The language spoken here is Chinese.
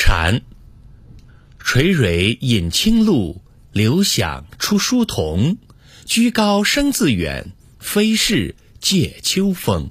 蝉，垂蕊饮清露，流响出疏桐。居高声自远，非是藉秋风。